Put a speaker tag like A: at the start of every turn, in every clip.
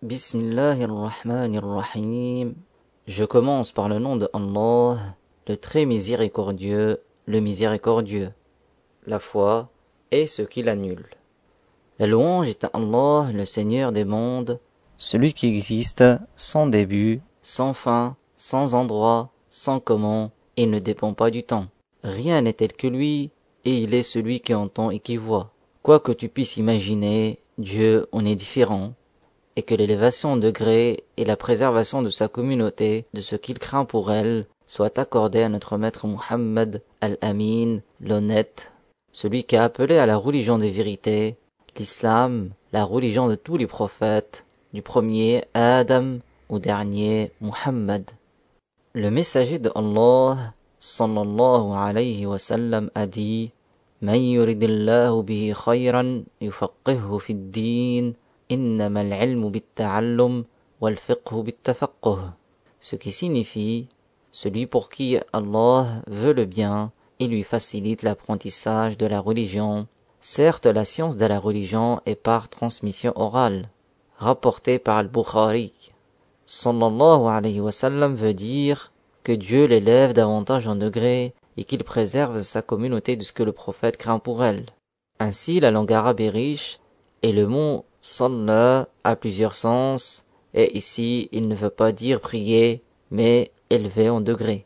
A: Bismillahirrahmanirrahim. Je commence par le nom de Allah, le très miséricordieux, le miséricordieux. La foi est ce qui l'annule. La louange est à Allah, le Seigneur des mondes, celui qui existe sans début, sans fin, sans endroit, sans comment, et ne dépend pas du temps. Rien n'est tel que lui, et il est celui qui entend et qui voit. Quoi que tu puisses imaginer, Dieu en est différent, et que l'élévation de degré et la préservation de sa communauté, de ce qu'il craint pour elle, soient accordées à notre maître Muhammad al-Amin, l'honnête, celui qui a appelé à la religion des vérités, l'islam, la religion de tous les prophètes, du premier Adam au dernier Muhammad. Le messager de Allah, sallallahu alayhi wa sallam, a dit من يرد الله به خيرا يفقهه في الدين Innama al-ilmu. Ce qui signifie celui pour qui Allah veut le bien et lui facilite l'apprentissage de la religion. Certes, la science de la religion est par transmission orale, rapportée par Al-Bukhari. Sallallahu alayhi wa sallam veut dire que Dieu l'élève davantage en degré et qu'il préserve sa communauté de ce que le prophète craint pour elle. Ainsi, la langue arabe est riche et le mot salla a plusieurs sens, et ici il ne veut pas dire prier, mais élever en degré.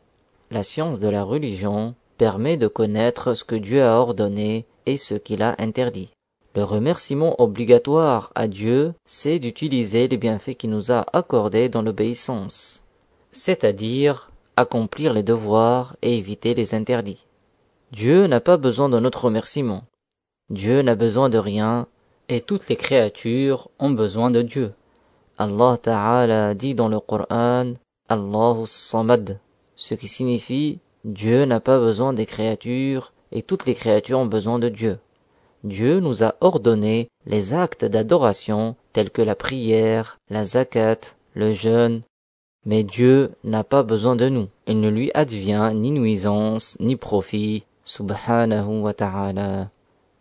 A: La science de la religion permet de connaître ce que Dieu a ordonné et ce qu'il a interdit. Le remerciement obligatoire à Dieu, c'est d'utiliser les bienfaits qu'il nous a accordés dans l'obéissance, c'est-à-dire accomplir les devoirs et éviter les interdits. Dieu n'a pas besoin de notre remerciement. Dieu n'a besoin de rien et toutes les créatures ont besoin de Dieu. Allah Ta'ala dit dans le Coran Allahu Samad, ce qui signifie Dieu n'a pas besoin des créatures et toutes les créatures ont besoin de Dieu. Dieu nous a ordonné les actes d'adoration tels que la prière, la zakat, le jeûne, mais Dieu n'a pas besoin de nous. Il ne lui advient ni nuisance, ni profit. Subhanahu wa ta'ala.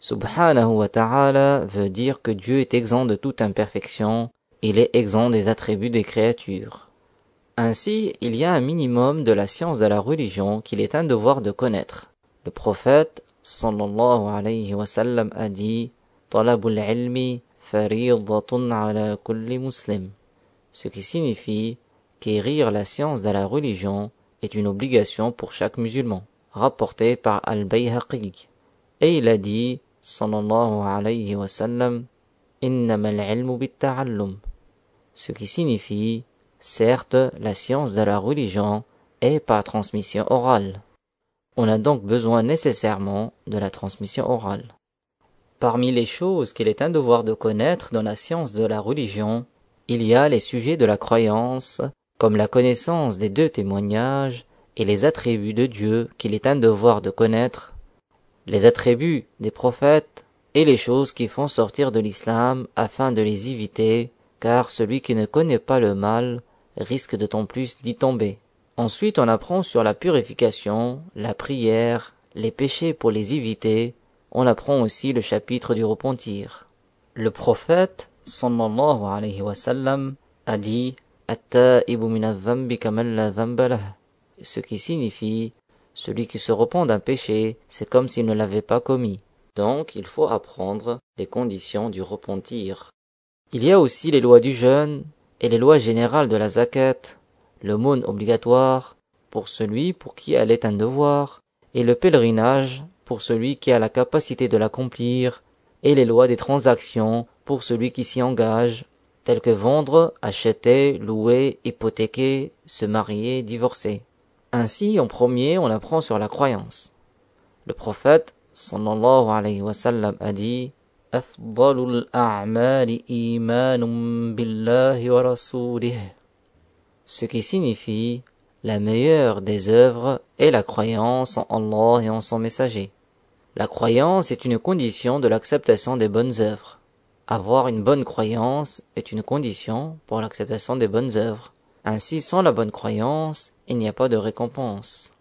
A: Subhanahu wa ta'ala veut dire que Dieu est exempt de toute imperfection. Il est exempt des attributs des créatures. Ainsi, il y a un minimum de la science de la religion qu'il est un devoir de connaître. Le prophète, sallallahu alayhi wa sallam, a dit, Talabul ilmi ala kulli muslim. Ce qui signifie qu'érir la science de la religion est une obligation pour chaque musulman, rapporté par Al-Bayhaqi. Et il a dit, sallallahu alayhi wa sallam, ce qui signifie, certes, la science de la religion est par transmission orale. On a donc besoin nécessairement de la transmission orale. Parmi les choses qu'il est un devoir de connaître dans la science de la religion, il y a les sujets de la croyance comme la connaissance des deux témoignages et les attributs de Dieu qu'il est un devoir de connaître, les attributs des prophètes et les choses qui font sortir de l'islam afin de les éviter, car celui qui ne connaît pas le mal risque d'autant plus d'y tomber. Ensuite on apprend sur la purification, la prière, les péchés pour les éviter, on apprend aussi le chapitre du repentir. Le prophète, sallallahu alayhi wa sallam, a dit ce qui signifie celui qui se repent d'un péché, c'est comme s'il ne l'avait pas commis. Donc il faut apprendre les conditions du repentir. Il y a aussi les lois du jeûne et les lois générales de la zakat, l'aumône obligatoire pour celui pour qui elle est un devoir, et le pèlerinage pour celui qui a la capacité de l'accomplir, et les lois des transactions pour celui qui s'y engage, tels que vendre, acheter, louer, hypothéquer, se marier, divorcer. Ainsi, en premier, on apprend sur la croyance. Le prophète, sallallahu alayhi wa sallam, a dit ce qui signifie la meilleure des œuvres est la croyance en Allah et en son messager. La croyance est une condition de l'acceptation des bonnes œuvres. Avoir une bonne croyance est une condition pour l'acceptation des bonnes œuvres. Ainsi, sans la bonne croyance, il n'y a pas de récompense.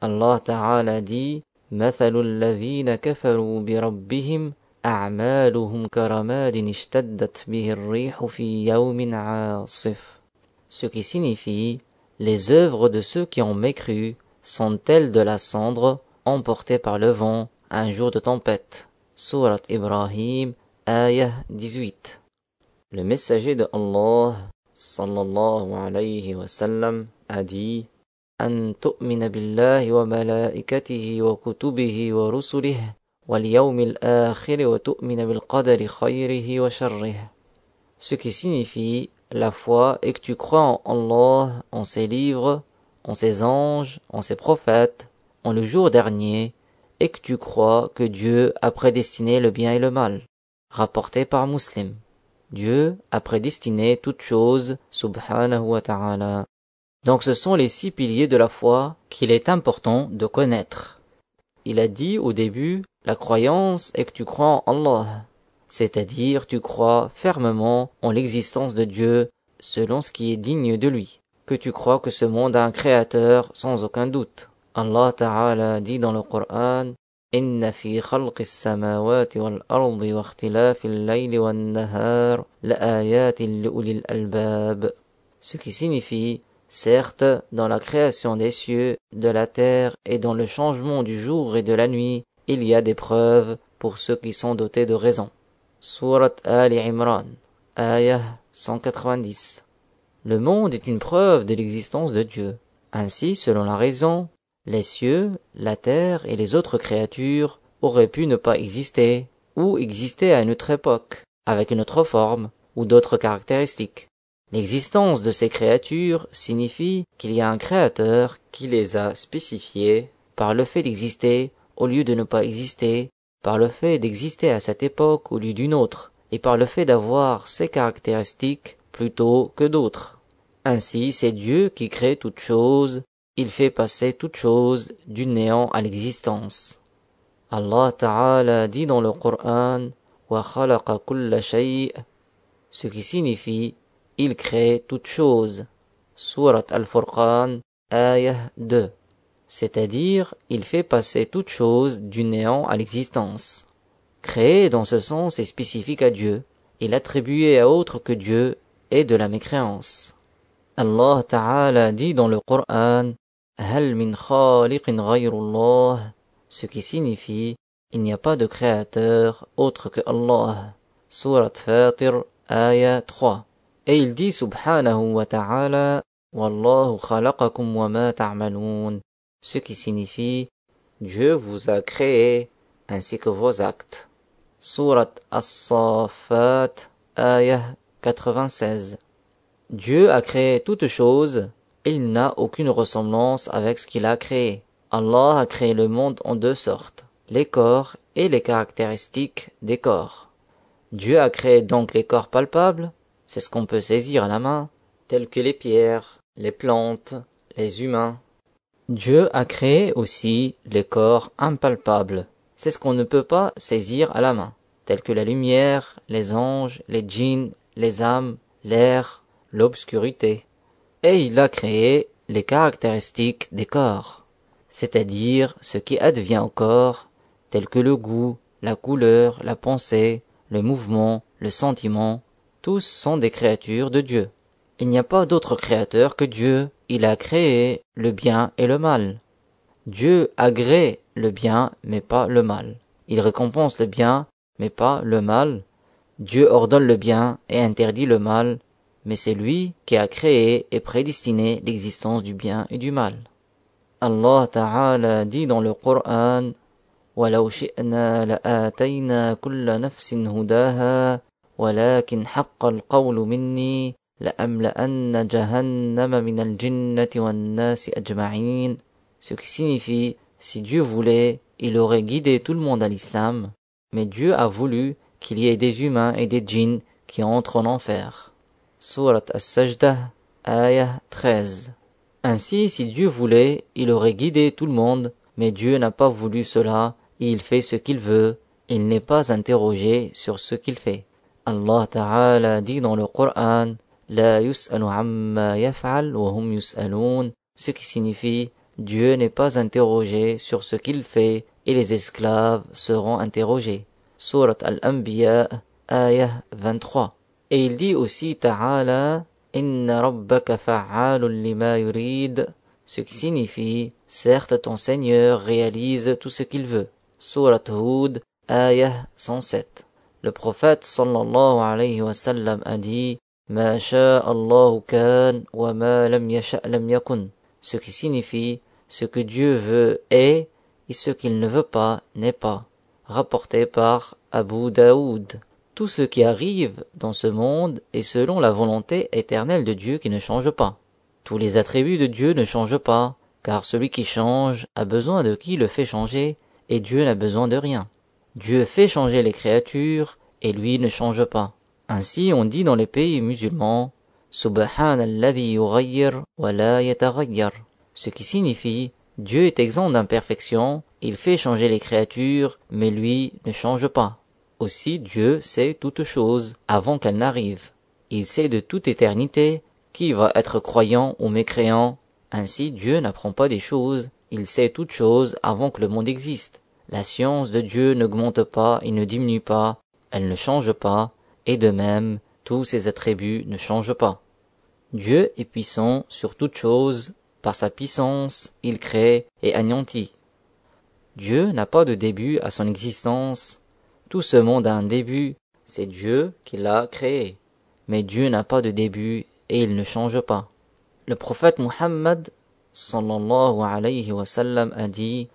A: Allah Ta'ala dit مثل الذين كفروا بربهم أعمالهم كرماد اشتدت به الريح في يوم عاصف ce qui signifie les œuvres de ceux qui ont mécru sont telles de la cendre emportée par le vent un jour de tempête. Surat Ibrahim, ayah 18. Le messager de Allah, sallallahu alayhi wa sallam, a dit أن تؤمن بالله وملائكته وكتبه ورسله واليوم الآخر وتؤمن بالقدر خيره وشره. Ce qui signifie la foi et que tu crois en Allah, en ses livres, en ses anges, en ses prophètes, en le jour dernier, et que tu crois que Dieu a prédestiné le bien et le mal. Rapporté par Muslim. Dieu a prédestiné toutes choses, subhanahu wa ta'ala. Donc ce sont les six piliers de la foi qu'il est important de connaître. Il a dit au début, la croyance est que tu crois en Allah c'est-à-dire tu crois fermement en l'existence de Dieu selon ce qui est digne de lui, que tu crois que ce monde a un créateur sans aucun doute. Allah Ta'ala dit dans le Coran إن في خلق السماوات والأرض واختلاف الليل والنهار لآيات لأولي الألباب Ce qui signifie, certes, dans la création des cieux, de la terre et dans le changement du jour et de la nuit, il y a des preuves pour ceux qui sont dotés de raison. Surat Ali Imran, ayah 190. Le monde est une preuve de l'existence de Dieu. Ainsi, selon la raison, les cieux, la terre et les autres créatures auraient pu ne pas exister, ou exister à une autre époque, avec une autre forme, ou d'autres caractéristiques. L'existence de ces créatures signifie qu'il y a un créateur qui les a spécifiées par le fait d'exister au lieu de ne pas exister, par le fait d'exister à cette époque au lieu d'une autre, et par le fait d'avoir ces caractéristiques plutôt que d'autres. Ainsi, c'est Dieu qui crée toute chose, il fait passer toute chose du néant à l'existence. Allah Ta'ala dit dans le Coran ce qui signifie il crée toute chose. Surat Al-Furqan, ayah 2 c'est-à-dire il fait passer toute chose du néant à l'existence. Créer dans ce sens est spécifique à Dieu, et l'attribuer à autre que Dieu est de la mécréance. Allah Ta'ala dit dans le Coran Hal min ce qui signifie il n'y a pas de créateur autre que Allah. Surat Fatir, ayah 3. Et il dit subhanahu wa ta'ala Wallahu khalaqakum wa ma ta'malun ce qui signifie Dieu vous a créé ainsi que vos actes. Surat As-Saffat, ayah 96. Dieu a créé toutes choses, il n'a aucune ressemblance avec ce qu'il a créé. Allah a créé le monde en deux sortes, les corps et les caractéristiques des corps. Dieu a créé donc les corps palpables, c'est ce qu'on peut saisir à la main, tels que les pierres, les plantes, les humains, Dieu a créé aussi les corps impalpables. C'est ce qu'on ne peut pas saisir à la main, tels que la lumière, les anges, les djinns, les âmes, l'air, l'obscurité. Et il a créé les caractéristiques des corps, c'est-à-dire ce qui advient au corps, tels que le goût, la couleur, la pensée, le mouvement, le sentiment, tous sont des créatures de Dieu. Il n'y a pas d'autre créateur que Dieu, il a créé le bien et le mal. Dieu agrée le bien mais pas le mal. Il récompense le bien mais pas le mal. Dieu ordonne le bien et interdit le mal, mais c'est lui qui a créé et prédestiné l'existence du bien et du mal. Allah Ta'ala dit dans le Coran ولو شئنا لآتينا كل نفس هداها ولكن حق القول مني ce qui signifie si Dieu voulait il aurait guidé tout le monde à l'islam mais Dieu a voulu qu'il y ait des humains et des djinns qui entrent en enfer Surat As-Sajdah ayah 13 Ainsi si Dieu voulait il aurait guidé tout le monde mais Dieu n'a pas voulu cela et il fait ce qu'il veut il n'est pas interrogé sur ce qu'il fait Allah Ta'ala dit dans le Coran ce qui signifie Dieu n'est pas interrogé sur ce qu'il fait et les esclaves seront interrogés. Surat Al-Anbiya, ayah 23. Et il dit aussi Ta'ala, Inna rabbaka lima yurid, ce qui signifie, certes ton Seigneur réalise tout ce qu'il veut. Surat Hud, ayah 107. Le prophète sallallahu alayhi wa sallam a dit, Ma Allahu kan wa ma lam lam yakun. Ce qui signifie, ce que Dieu veut est, et ce qu'il ne veut pas n'est pas. Rapporté par Abu Daoud. Tout ce qui arrive dans ce monde est selon la volonté éternelle de Dieu qui ne change pas. Tous les attributs de Dieu ne changent pas, car celui qui change a besoin de qui le fait changer, et Dieu n'a besoin de rien. Dieu fait changer les créatures, et lui ne change pas. Ainsi on dit dans les pays musulmans, ce qui signifie Dieu est exempt d'imperfection, il fait changer les créatures, mais lui ne change pas. Aussi Dieu sait toutes choses avant qu'elles n'arrivent. Il sait de toute éternité qui va être croyant ou mécréant. Ainsi Dieu n'apprend pas des choses, il sait toutes choses avant que le monde existe. La science de Dieu n'augmente pas et ne diminue pas, elle ne change pas, et de même, tous ses attributs ne changent pas. Dieu est puissant sur toutes choses, par sa puissance, il crée et anéantit. Dieu n'a pas de début à son existence. Tout ce monde a un début, c'est Dieu qui l'a créé. Mais Dieu n'a pas de début et il ne change pas. Le prophète Muhammad sallallahu alayhi wa sallam a dit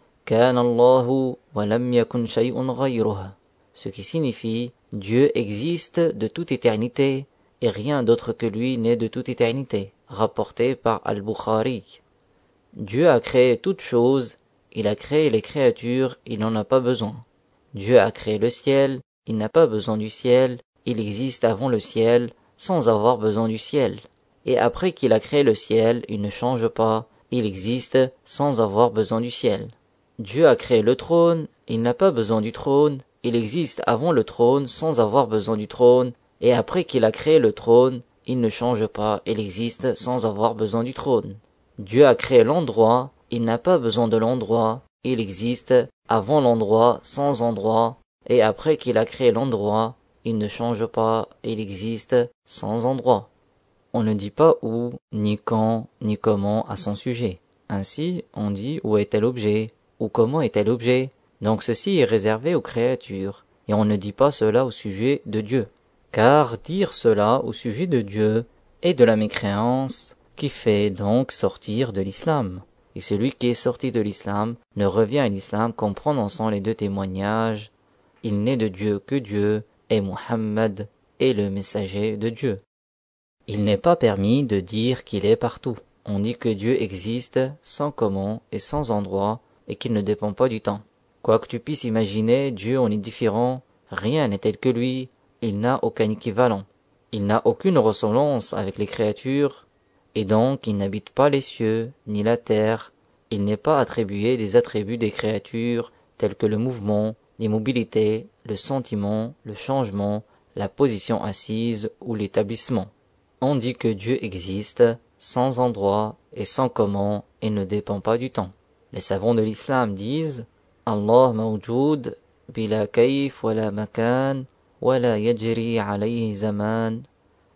A: Ce qui signifie Dieu existe de toute éternité et rien d'autre que lui n'est de toute éternité, rapporté par Al-Bukhari. Dieu a créé toutes choses, il a créé les créatures, il n'en a pas besoin. Dieu a créé le ciel, il n'a pas besoin du ciel, il existe avant le ciel, sans avoir besoin du ciel. Et après qu'il a créé le ciel, il ne change pas, il existe sans avoir besoin du ciel. Dieu a créé le trône, il n'a pas besoin du trône, il existe avant le trône sans avoir besoin du trône, et après qu'il a créé le trône, il ne change pas, il existe sans avoir besoin du trône. Dieu a créé l'endroit, il n'a pas besoin de l'endroit, il existe avant l'endroit sans endroit, et après qu'il a créé l'endroit, il ne change pas, il existe sans endroit. On ne dit pas où, ni quand, ni comment à son sujet. Ainsi, on dit où est tel objet, ou comment est tel objet? Donc ceci est réservé aux créatures, et on ne dit pas cela au sujet de Dieu. Car dire cela au sujet de Dieu est de la mécréance, qui fait donc sortir de l'islam. Et celui qui est sorti de l'islam ne revient à l'islam qu'en prononçant les deux témoignages. Il n'est de Dieu que Dieu, et Muhammad est le messager de Dieu. Il n'est pas permis de dire qu'il est partout. On dit que Dieu existe sans comment et sans endroit et qu'il ne dépend pas du temps. Quoi que tu puisses imaginer, Dieu en est différent, rien n'est tel que lui, il n'a aucun équivalent. Il n'a aucune ressemblance avec les créatures, et donc il n'habite pas les cieux, ni la terre, il n'est pas attribué des attributs des créatures tels que le mouvement, l'immobilité, le sentiment, le changement, la position assise ou l'établissement. On dit que Dieu existe sans endroit et sans comment et ne dépend pas du temps. Les savants de l'islam disent Allah mawjoud bila kayf wala makan wala yajri alayhi zaman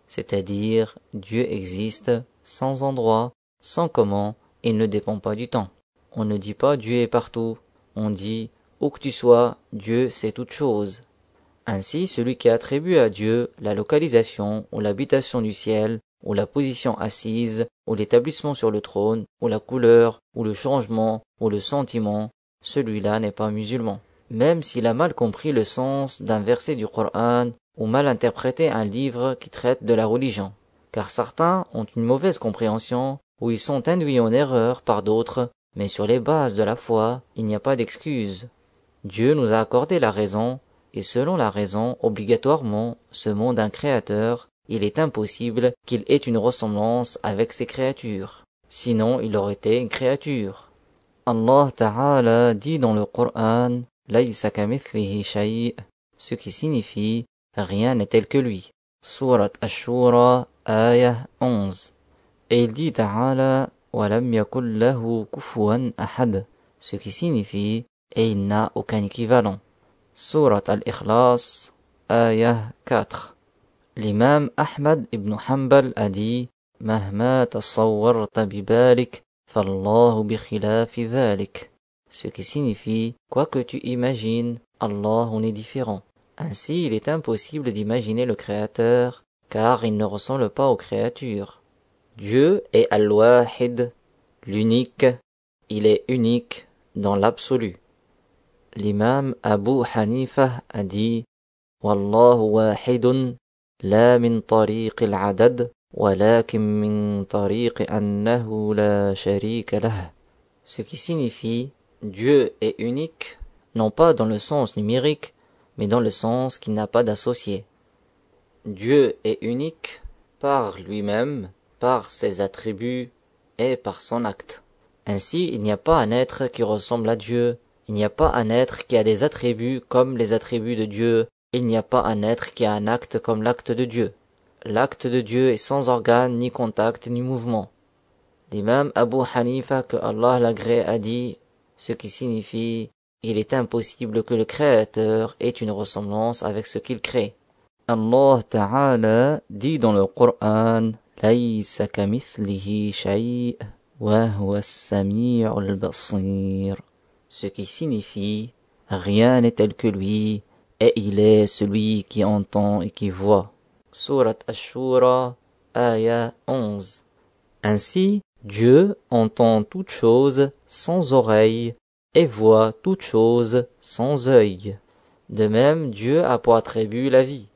A: c'est-à-dire Dieu existe sans endroit, sans comment et ne dépend pas du temps. On ne dit pas Dieu est partout, on dit où que tu sois, Dieu sait toutes choses. Ainsi, celui qui attribue à Dieu la localisation ou l'habitation du ciel, ou la position assise, ou l'établissement sur le trône, ou la couleur, ou le changement, ou le sentiment, celui-là n'est pas musulman. Même s'il a mal compris le sens d'un verset du Coran, ou mal interprété un livre qui traite de la religion. Car certains ont une mauvaise compréhension, ou ils sont induits en erreur par d'autres, mais sur les bases de la foi, il n'y a pas d'excuse. Dieu nous a accordé la raison, et selon la raison, obligatoirement, ce monde un créateur, il est impossible qu'il ait une ressemblance avec ses créatures. Sinon, il aurait été une créature. Allah Ta'ala dit dans le Coran, ce qui signifie rien n'est tel que lui. Surat Ashura, ayah 11. Et il dit Ta'ala, ce qui signifie et il n'a aucun équivalent. Surat al-Ikhlas, ayah 4. L'imam Ahmad ibn Hanbal a dit مهما تصورت Ce qui signifie, quoi que tu imagines, Allah en est différent. Ainsi, il est impossible d'imaginer le Créateur, car il ne ressemble pas aux créatures. Dieu est Al-Wahid, l'unique, il est unique dans l'absolu. L'imam Abu Hanifa a dit Wallahu wahidun la min tariq al-adad ce qui signifie Dieu est unique, non pas dans le sens numérique, mais dans le sens qu'il n'a pas d'associé. Dieu est unique par lui-même, par ses attributs et par son acte. Ainsi, il n'y a pas un être qui ressemble à Dieu, il n'y a pas un être qui a des attributs comme les attributs de Dieu, il n'y a pas un être qui a un acte comme l'acte de Dieu. L'acte de Dieu est sans organe, ni contact, ni mouvement. L'imam Abu Hanifa, que Allah l'agrée, a dit, ce qui signifie, il est impossible que le Créateur ait une ressemblance avec ce qu'il crée. Allah Ta'ala dit dans le Coran, ce qui signifie, rien n'est tel que lui, et il est celui qui entend et qui voit. Surat Ashura, ayah 11. Ainsi, Dieu entend toutes choses sans oreille et voit toutes choses sans œil. De même, Dieu a pour attribut la vie.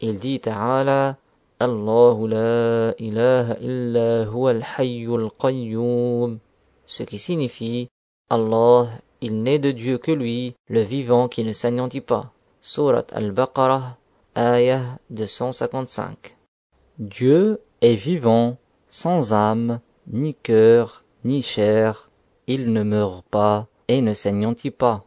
A: Il dit Ta'ala, Allahu la ilaha illa huwa al qayyum. Ce qui signifie, Allah, il n'est de Dieu que lui, le vivant qui ne s'anéantit pas. Surat al-Baqarah, ayah 255. Dieu est vivant, sans âme, ni cœur, ni chair. Il ne meurt pas et ne s'anéantit pas.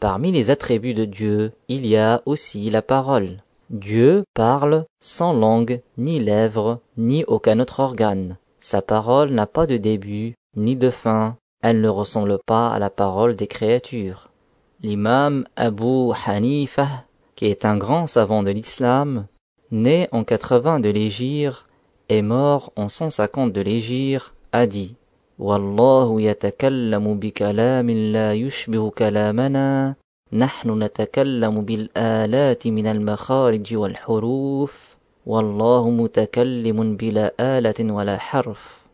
A: Parmi les attributs de Dieu, il y a aussi la parole. Dieu parle sans langue, ni lèvres, ni aucun autre organe. Sa parole n'a pas de début, ni de fin. Elle ne ressemble pas à la parole des créatures. L'imam Abu Hanifa, qui est un grand savant de l'islam, né en 80 de l'Égyre et mort en 150 de l'Égyre, a dit Wallahu yatakallamu bi kalamin la yushbihu kalamana, nahnu natakallamu bil alati min al makharij wal huruf, wallahu mutakallimun bila alatin wala harf.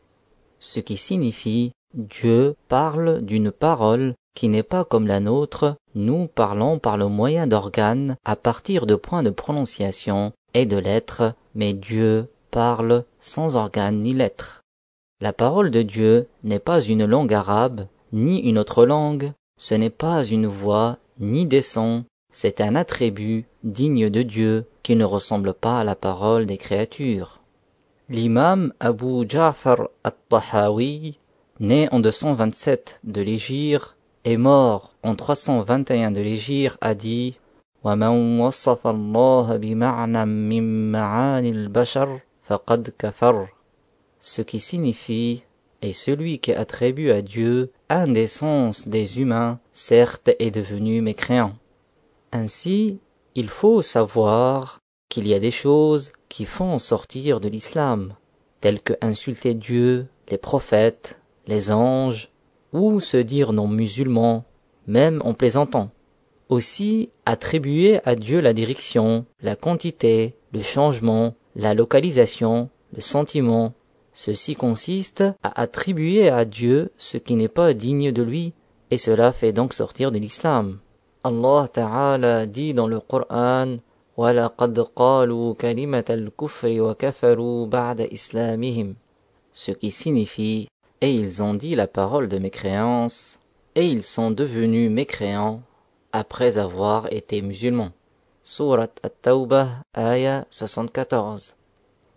A: Ce qui signifie Dieu parle d'une parole qui n'est pas comme la nôtre, nous parlons par le moyen d'organes à partir de points de prononciation et de lettres, mais Dieu parle sans organes ni lettres. La parole de Dieu n'est pas une langue arabe, ni une autre langue, ce n'est pas une voix, ni des sons, c'est un attribut digne de Dieu qui ne ressemble pas à la parole des créatures. L'imam Abu Ja'far al-Tahawi, né en 227 de l'Égypte, est mort en 321 de l'Égypte a dit ومن وصف الله بمعنى من معاني البشر فقد كفر ce qui signifie et celui qui attribue à Dieu un des sens des humains certes est devenu mécréant ainsi il faut savoir qu'il y a des choses qui font sortir de l'islam telles que insulter Dieu les prophètes les anges ou se dire non musulman, même en plaisantant. Aussi, attribuer à Dieu la direction, la quantité, le changement, la localisation, le sentiment, ceci consiste à attribuer à Dieu ce qui n'est pas digne de lui, et cela fait donc sortir de l'islam. Allah Ta'ala dit dans le Coran ce qui signifie et ils ont dit la parole de mécréance, et ils sont devenus mécréants après avoir été musulmans. Surat At-Tawbah, ayah 74.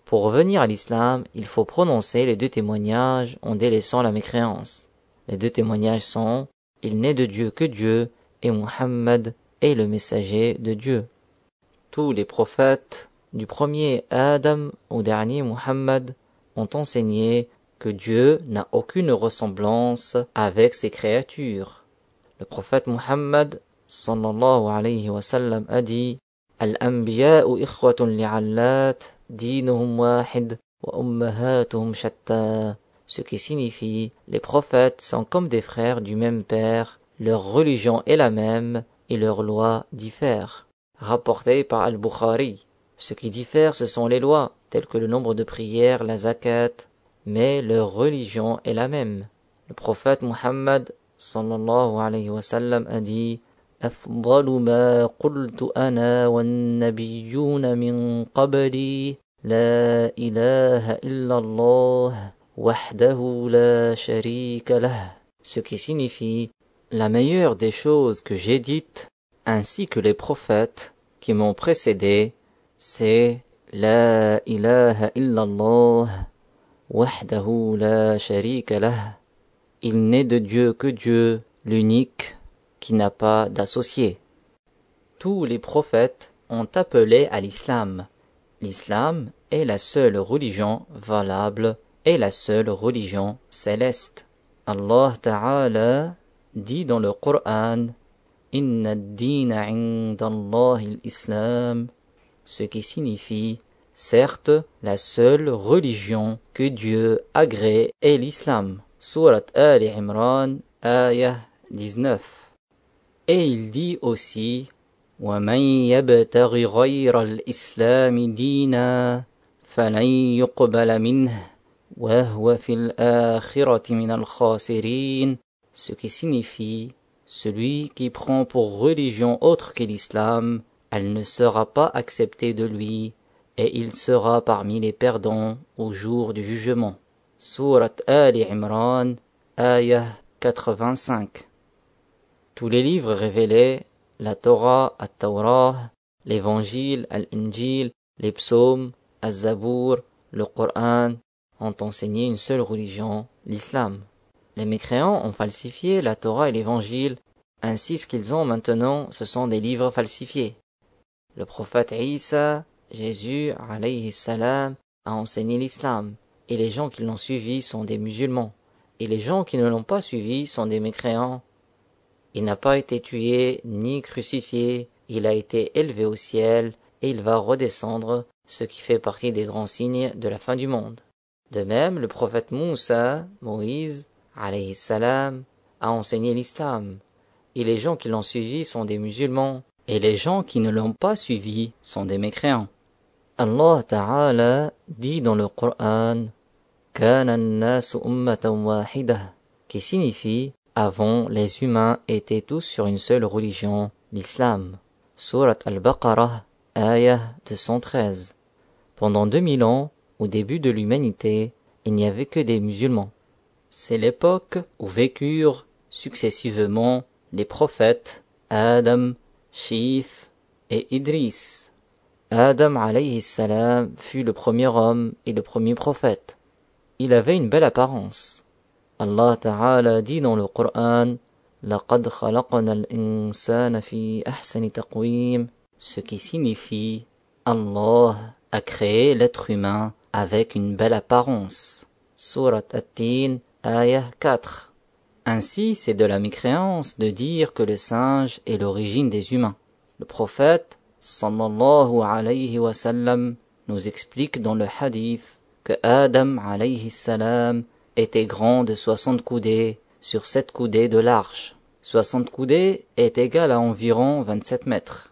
A: Pour revenir à l'islam, il faut prononcer les deux témoignages en délaissant la mécréance. Les deux témoignages sont Il n'est de Dieu que Dieu et Muhammad est le messager de Dieu. Tous les prophètes, du premier Adam au dernier Muhammad, ont enseigné que Dieu n'a aucune ressemblance avec ses créatures. Le prophète Muhammad sallallahu alayhi wa sallam a dit Al-anbiya'u li'allat, wahid. Ce qui signifie les prophètes sont comme des frères du même père, leur religion est la même et leurs lois diffèrent. Rapporté par Al-Bukhari. Ce qui diffère, ce sont les lois, telles que le nombre de prières, la zakat, mais leur religion est la même. Le prophète Muhammad sallallahu alayhi wa sallam a dit أفضل ما قلت أنا والنبيون من قبلي لا إله إلا الله وحده لا شريك له ce qui signifie la meilleure des choses que j'ai dites ainsi que les prophètes qui m'ont précédé c'est la ilaha illallah il n'est de Dieu que Dieu, l'unique, qui n'a pas d'associé. Tous les prophètes ont appelé à l'islam. L'islam est la seule religion valable et la seule religion céleste. Allah Ta'ala dit dans le Coran Inna ad-dina 'inda Allah ce qui signifie certes la seule religion que Dieu agrée est l'islam. Surat Ali Imran, ayah 19. Et il dit aussi ومن يبتغ غير الإسلام دينا فلن يقبل منه وهو في الآخرة من الخاسرين ce qui signifie celui qui prend pour religion autre que l'islam elle ne sera pas acceptée de lui, et il sera parmi les perdants au jour du jugement. Surat Ali Imran, ayah 85. Tous les livres révélés, la Torah, la Torah, l'Évangile, l'Injil, les psaumes, Al-Zabour, le Coran, ont enseigné une seule religion, l'islam. Les mécréants ont falsifié la Torah et l'Évangile, ainsi ce qu'ils ont maintenant, ce sont des livres falsifiés. Le prophète Isa, Jésus, a enseigné l'islam, et les gens qui l'ont suivi sont des musulmans, et les gens qui ne l'ont pas suivi sont des mécréants. Il n'a pas été tué ni crucifié, il a été élevé au ciel, et il va redescendre, ce qui fait partie des grands signes de la fin du monde. De même, le prophète Moussa, Moïse, a enseigné l'islam, et les gens qui l'ont suivi sont des musulmans, et les gens qui ne l'ont pas suivi sont des mécréants. Allah Ta'ala dit dans le Coran qui signifie avant les humains étaient tous sur une seule religion, l'islam. Surat al-Baqarah, ayah 213. Pendant 2000 ans, au début de l'humanité, il n'y avait que des musulmans. C'est l'époque où vécurent successivement les prophètes Adam, Shif et Idris. Adam alayhi salam fut le premier homme et le premier prophète. Il avait une belle apparence. Allah Ta'ala dit dans le Coran لقد خلقنا الإنسان في أحسن تقويم ce qui signifie Allah a créé l'être humain avec une belle apparence. Surat At-Tin, ayah 4. Ainsi, c'est de la mécréance de dire que le singe est l'origine des humains. Le prophète, sallallahu alayhi wa sallam, nous explique dans le hadith que Adam alayhi salam était grand de soixante coudées sur sept coudées de large. Soixante coudées est égal à environ vingt-sept mètres.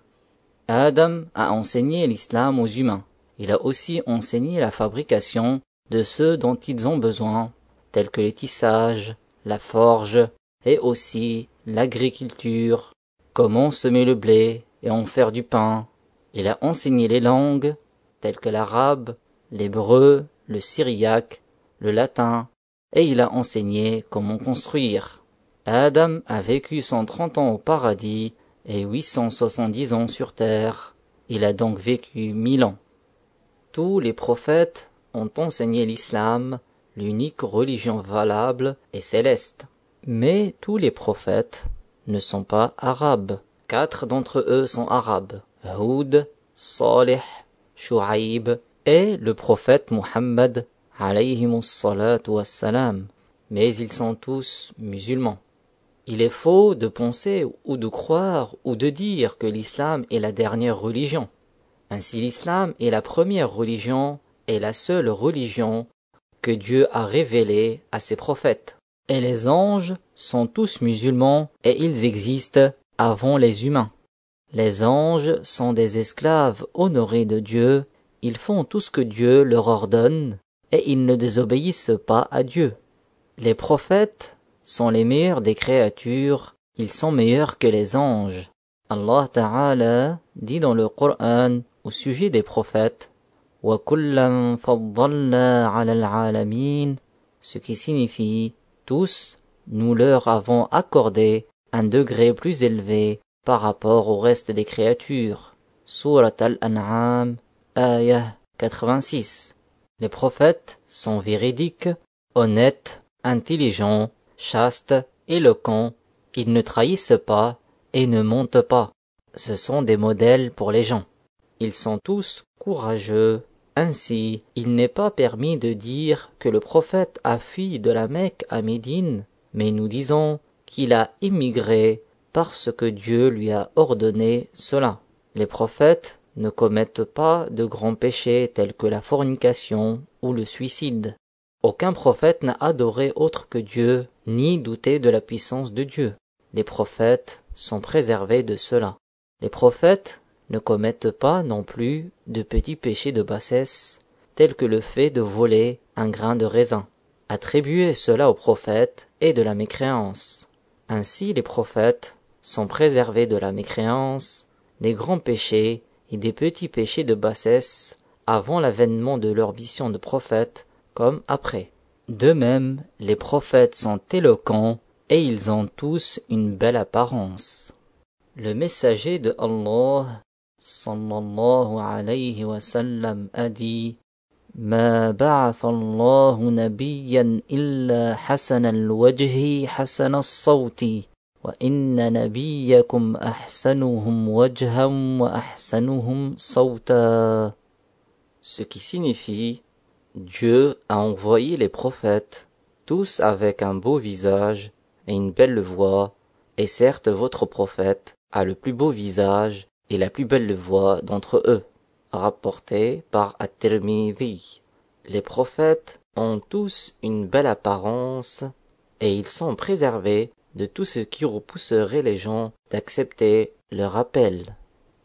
A: Adam a enseigné l'islam aux humains. Il a aussi enseigné la fabrication de ceux dont ils ont besoin, tels que les tissages, la forge et aussi l'agriculture, comment semer le blé et en faire du pain. Il a enseigné les langues telles que l'arabe, l'hébreu, le syriaque, le latin, et il a enseigné comment construire. Adam a vécu 130 ans au paradis et 870 ans sur terre. Il a donc vécu mille ans. Tous les prophètes ont enseigné l'islam l'unique religion valable et céleste. Mais tous les prophètes ne sont pas arabes. Quatre d'entre eux sont arabes. Houd, Salih, Shu'aib et le prophète Muhammad wassalam. Mais ils sont tous musulmans. Il est faux de penser ou de croire ou de dire que l'islam est la dernière religion. Ainsi l'islam est la première religion et la seule religion que Dieu a révélée à ses prophètes. Et les anges sont tous musulmans et ils existent avant les humains. Les anges sont des esclaves honorés de Dieu, ils font tout ce que Dieu leur ordonne et ils ne désobéissent pas à Dieu. Les prophètes sont les meilleurs des créatures, ils sont meilleurs que les anges. Allah Ta'ala dit dans le Coran au sujet des prophètes ce qui signifie tous nous leur avons accordé un degré plus élevé par rapport au reste des créatures. Surat al-An'am, ayah 86. Les prophètes sont véridiques, honnêtes, intelligents, chastes, éloquents, ils ne trahissent pas et ne mentent pas. Ce sont des modèles pour les gens. Ils sont tous courageux. Ainsi, il n'est pas permis de dire que le prophète a fui de la Mecque à Médine, mais nous disons qu'il a immigré parce que Dieu lui a ordonné cela. Les prophètes ne commettent pas de grands péchés tels que la fornication ou le suicide. Aucun prophète n'a adoré autre que Dieu, ni douté de la puissance de Dieu. Les prophètes sont préservés de cela. Les prophètes ne commettent pas non plus de petits péchés de bassesse, tels que le fait de voler un grain de raisin. Attribuer cela aux prophètes est de la mécréance. Ainsi les prophètes sont préservés de la mécréance, des grands péchés et des petits péchés de bassesse avant l'avènement de leur mission de prophète comme après. De même, les prophètes sont éloquents et ils ont tous une belle apparence. Le messager de Allah sallallahu alayhi wa sallam a dit ما بعث الله نبيا إلا حسن الوجه حسن الصوت وإن نبيكم أحسنهم وجها وأحسنهم صوتا Ce qui signifie Dieu a envoyé les prophètes, tous avec un beau visage et une belle voix, et certes votre prophète a le plus beau visage et la plus belle voix d'entre eux rapporté par At-Tirmidhi. Les prophètes ont tous une belle apparence et ils sont préservés de tout ce qui repousserait les gens d'accepter leur appel.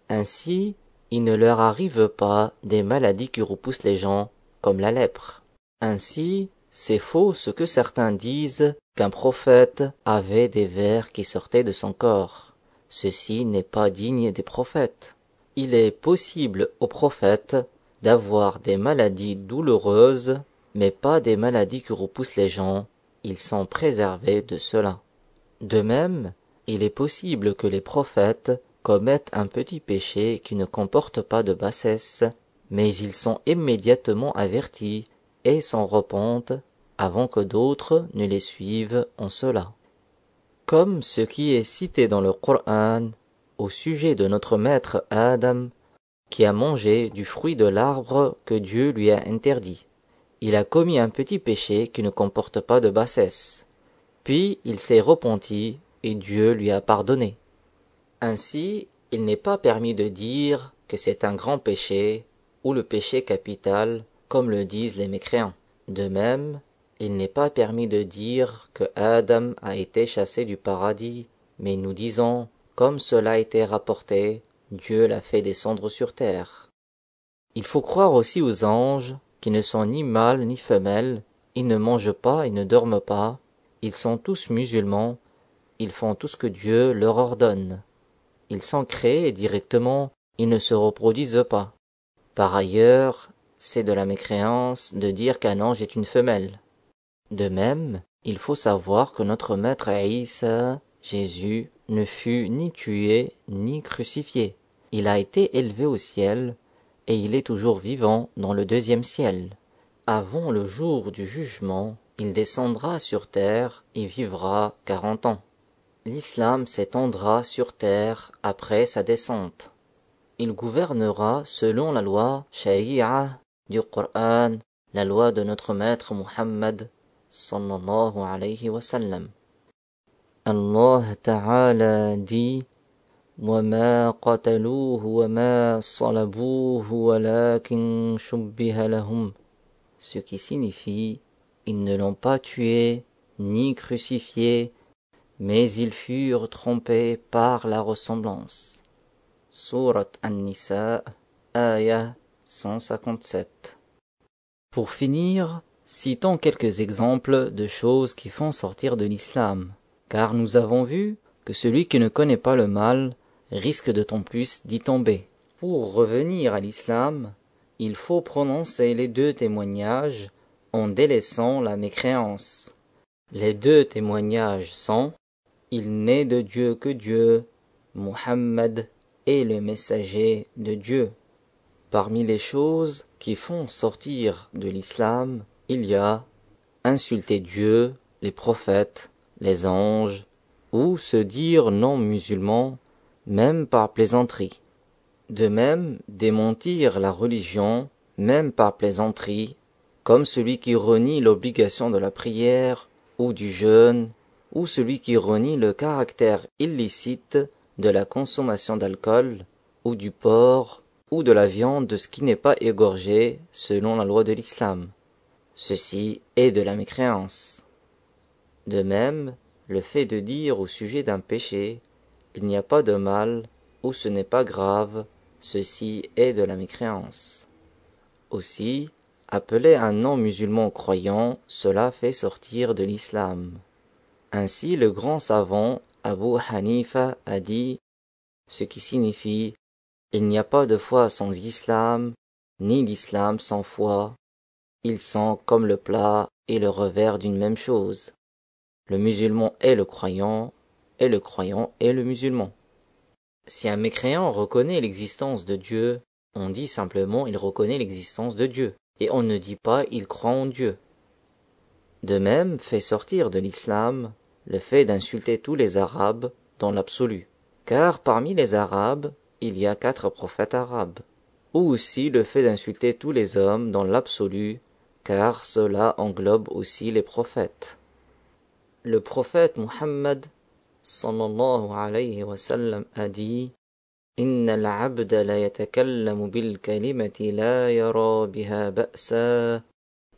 A: Ainsi, il ne leur arrive pas des maladies qui repoussent les gens, comme la lèpre. Ainsi, c'est faux ce que certains disent qu'un prophète avait des vers qui sortaient de son corps. Ceci n'est pas digne des prophètes il est possible aux prophètes d'avoir des maladies douloureuses, mais pas des maladies qui repoussent les gens, ils sont préservés de cela. De même, il est possible que les prophètes commettent un petit péché qui ne comporte pas de bassesse, mais ils sont immédiatement avertis et s'en repentent avant que d'autres ne les suivent en cela. Comme ce qui est cité dans le Coran au sujet de notre maître Adam, qui a mangé du fruit de l'arbre que Dieu lui a interdit. Il a commis un petit péché qui ne comporte pas de bassesse. Puis il s'est repenti et Dieu lui a pardonné. Ainsi, il n'est pas permis de dire que c'est un grand péché ou le péché capital, comme le disent les mécréants. De même, il n'est pas permis de dire que Adam a été chassé du paradis, mais nous disons comme cela a été rapporté, Dieu l'a fait descendre sur terre. Il faut croire aussi aux anges, qui ne sont ni mâles ni femelles, ils ne mangent pas et ne dorment pas, ils sont tous musulmans, ils font tout ce que Dieu leur ordonne. Ils sont créés directement, ils ne se reproduisent pas. Par ailleurs, c'est de la mécréance de dire qu'un ange est une femelle. De même, il faut savoir que notre maître ne fut ni tué ni crucifié. Il a été élevé au ciel, et il est toujours vivant dans le deuxième ciel. Avant le jour du jugement, il descendra sur terre et vivra quarante ans. L'islam s'étendra sur terre après sa descente. Il gouvernera selon la loi sharia du Coran, la loi de notre maître Muhammad sallallahu alayhi wa. Allah Ta'ala dit وما قتلوه وما صلبوه ولكن شبه لهم ce qui signifie ils ne l'ont pas tué ni crucifié mais ils furent trompés par la ressemblance Surat An-Nisa Ayah 157 Pour finir, citons quelques exemples de choses qui font sortir de l'islam, car nous avons vu que celui qui ne connaît pas le mal risque d'autant plus d'y tomber. Pour revenir à l'islam, il faut prononcer les deux témoignages en délaissant la mécréance. Les deux témoignages sont Il n'est de Dieu que Dieu, Muhammad est le messager de Dieu. Parmi les choses qui font sortir de l'islam, il y a insulter Dieu, les prophètes, les anges, ou se dire non musulman, même par plaisanterie. De même, démentir la religion, même par plaisanterie, comme celui qui renie l'obligation de la prière ou du jeûne, ou celui qui renie le caractère illicite de la consommation d'alcool, ou du porc, ou de la viande de ce qui n'est pas égorgé selon la loi de l'islam. Ceci est de la mécréance. De même, le fait de dire au sujet d'un péché, il n'y a pas de mal, ou ce n'est pas grave, ceci est de la mécréance. Aussi, appeler un non-musulman croyant, cela fait sortir de l'islam. Ainsi le grand savant Abu Hanifa a dit, ce qui signifie il n'y a pas de foi sans islam, ni d'islam sans foi. Ils sont comme le plat et le revers d'une même chose. Le musulman est le croyant, et le croyant est le musulman. Si un mécréant reconnaît l'existence de Dieu, on dit simplement il reconnaît l'existence de Dieu, et on ne dit pas il croit en Dieu. De même, fait sortir de l'islam le fait d'insulter tous les Arabes dans l'absolu, car parmi les Arabes, il y a quatre prophètes arabes, ou aussi le fait d'insulter tous les hommes dans l'absolu, car cela englobe aussi les prophètes. Le prophète Muhammad sallallahu alayhi wa sallam a dit إن العبد لا يتكلم بالكلمة لا يرى بها بأسا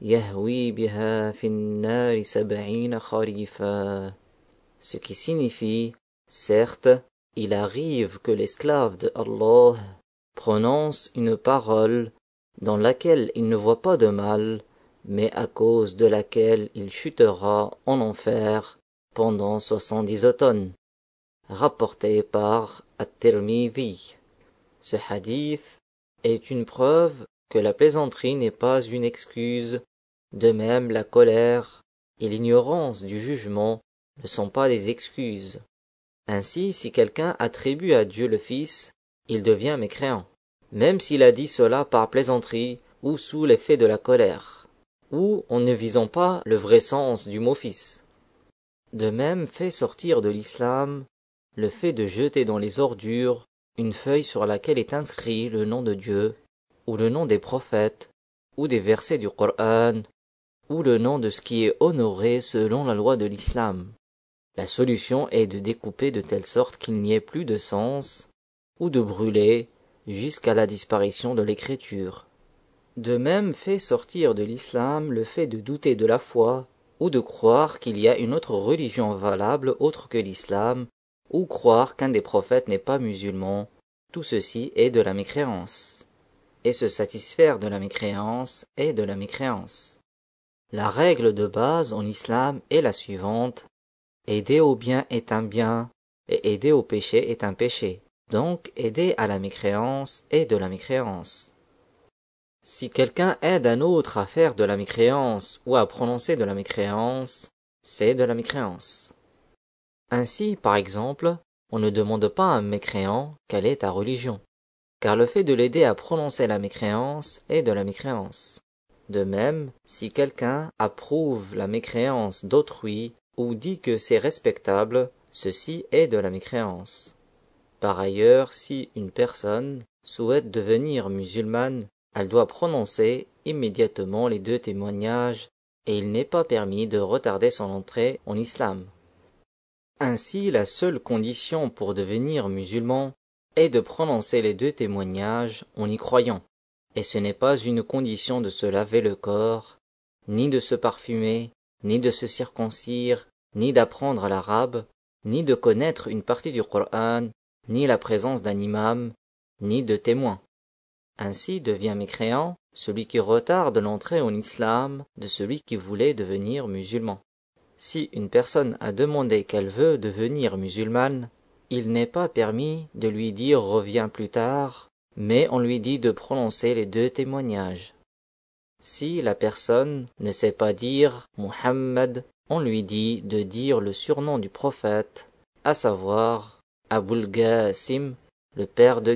A: يهوي بها في النار سبعين خريفا ce qui signifie certes il arrive que l'esclave de Allah prononce une parole dans laquelle il ne voit pas de mal mais à cause de laquelle il chutera en enfer pendant soixante-dix automnes rapporté par At-Tirmidhi. Ce hadith est une preuve que la plaisanterie n'est pas une excuse, de même la colère et l'ignorance du jugement ne sont pas des excuses. Ainsi, si quelqu'un attribue à Dieu le Fils, il devient mécréant, même s'il a dit cela par plaisanterie ou sous l'effet de la colère, ou en ne visant pas le vrai sens du mot Fils. De même fait sortir de l'islam le fait de jeter dans les ordures une feuille sur laquelle est inscrit le nom de Dieu, ou le nom des prophètes, ou des versets du Coran, ou le nom de ce qui est honoré selon la loi de l'islam. La solution est de découper de telle sorte qu'il n'y ait plus de sens, ou de brûler jusqu'à la disparition de l'écriture. De même fait sortir de l'islam le fait de douter de la foi, ou de croire qu'il y a une autre religion valable autre que l'islam, ou croire qu'un des prophètes n'est pas musulman, tout ceci est de la mécréance. Et se satisfaire de la mécréance est de la mécréance. La règle de base en islam est la suivante. Aider au bien est un bien, et aider au péché est un péché. Donc aider à la mécréance est de la mécréance. Si quelqu'un aide un autre à faire de la mécréance ou à prononcer de la mécréance, c'est de la mécréance. Ainsi, par exemple, on ne demande pas à un mécréant quelle est ta religion, car le fait de l'aider à prononcer la mécréance est de la mécréance. De même, si quelqu'un approuve la mécréance d'autrui ou dit que c'est respectable, ceci est de la mécréance. Par ailleurs, si une personne souhaite devenir musulmane, elle doit prononcer immédiatement les deux témoignages et il n'est pas permis de retarder son entrée en islam. Ainsi, la seule condition pour devenir musulman est de prononcer les deux témoignages en y croyant. Et ce n'est pas une condition de se laver le corps, ni de se parfumer, ni de se circoncire, ni d'apprendre l'arabe, ni de connaître une partie du Coran, ni la présence d'un imam, ni de témoin. Ainsi devient mécréant celui qui retarde l'entrée en islam de celui qui voulait devenir musulman. Si une personne a demandé qu'elle veut devenir musulmane, il n'est pas permis de lui dire reviens plus tard, mais on lui dit de prononcer les deux témoignages. Si la personne ne sait pas dire Muhammad, on lui dit de dire le surnom du prophète, à savoir Abul Ghassim, le père de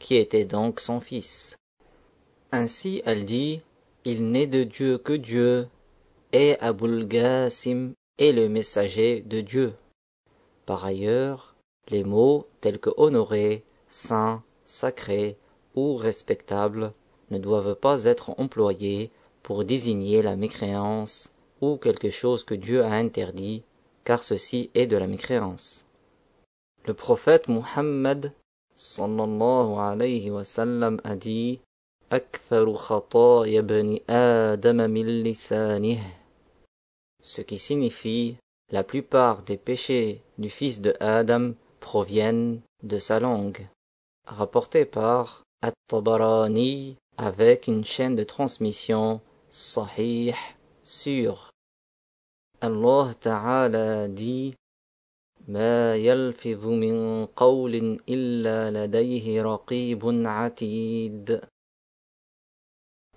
A: qui était donc son fils. Ainsi elle dit Il n'est de Dieu que Dieu, et Abul Ghassim est le messager de Dieu. Par ailleurs, les mots tels que honoré, saint, sacré ou respectable ne doivent pas être employés pour désigner la mécréance ou quelque chose que Dieu a interdit, car ceci est de la mécréance. Le prophète alayhi wa sallam a dit ce qui signifie la plupart des péchés du fils de Adam proviennent de sa langue. Rapporté par At-Tabarani avec une chaîne de transmission sahih sûre. Allah Ta'ala dit ما يلفظ من قول إلا لديه رقيب عتيد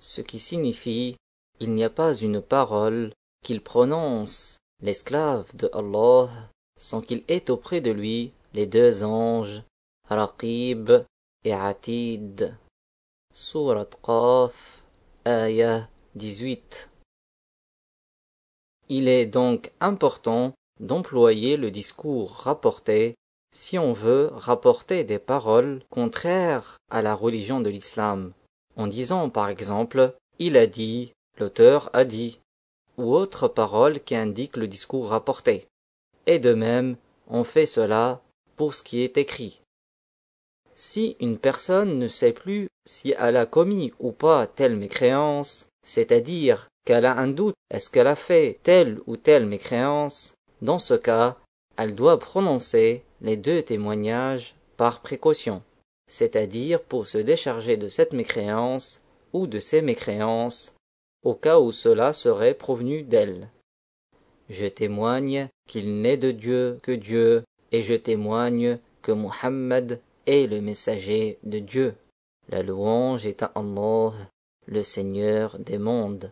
A: ce qui signifie il n'y a pas une parole qu'il prononce l'esclave de Allah sans qu'il ait auprès de lui les deux anges Raqib et Atid. Surat Qaf, ayah 18. Il est donc important d'employer le discours rapporté si on veut rapporter des paroles contraires à la religion de l'islam, en disant par exemple il a dit, l'auteur a dit, ou autre parole qui indique le discours rapporté. Et de même, on fait cela pour ce qui est écrit. Si une personne ne sait plus si elle a commis ou pas telle mécréance, c'est-à-dire qu'elle a un doute est-ce qu'elle a fait telle ou telle mécréance, dans ce cas, elle doit prononcer les deux témoignages par précaution, c'est-à-dire pour se décharger de cette mécréance ou de ces mécréances, au cas où cela serait provenu d'elle. Je témoigne qu'il n'est de Dieu que Dieu, et je témoigne que Muhammad est le messager de Dieu. La louange est à Allah, le Seigneur des mondes.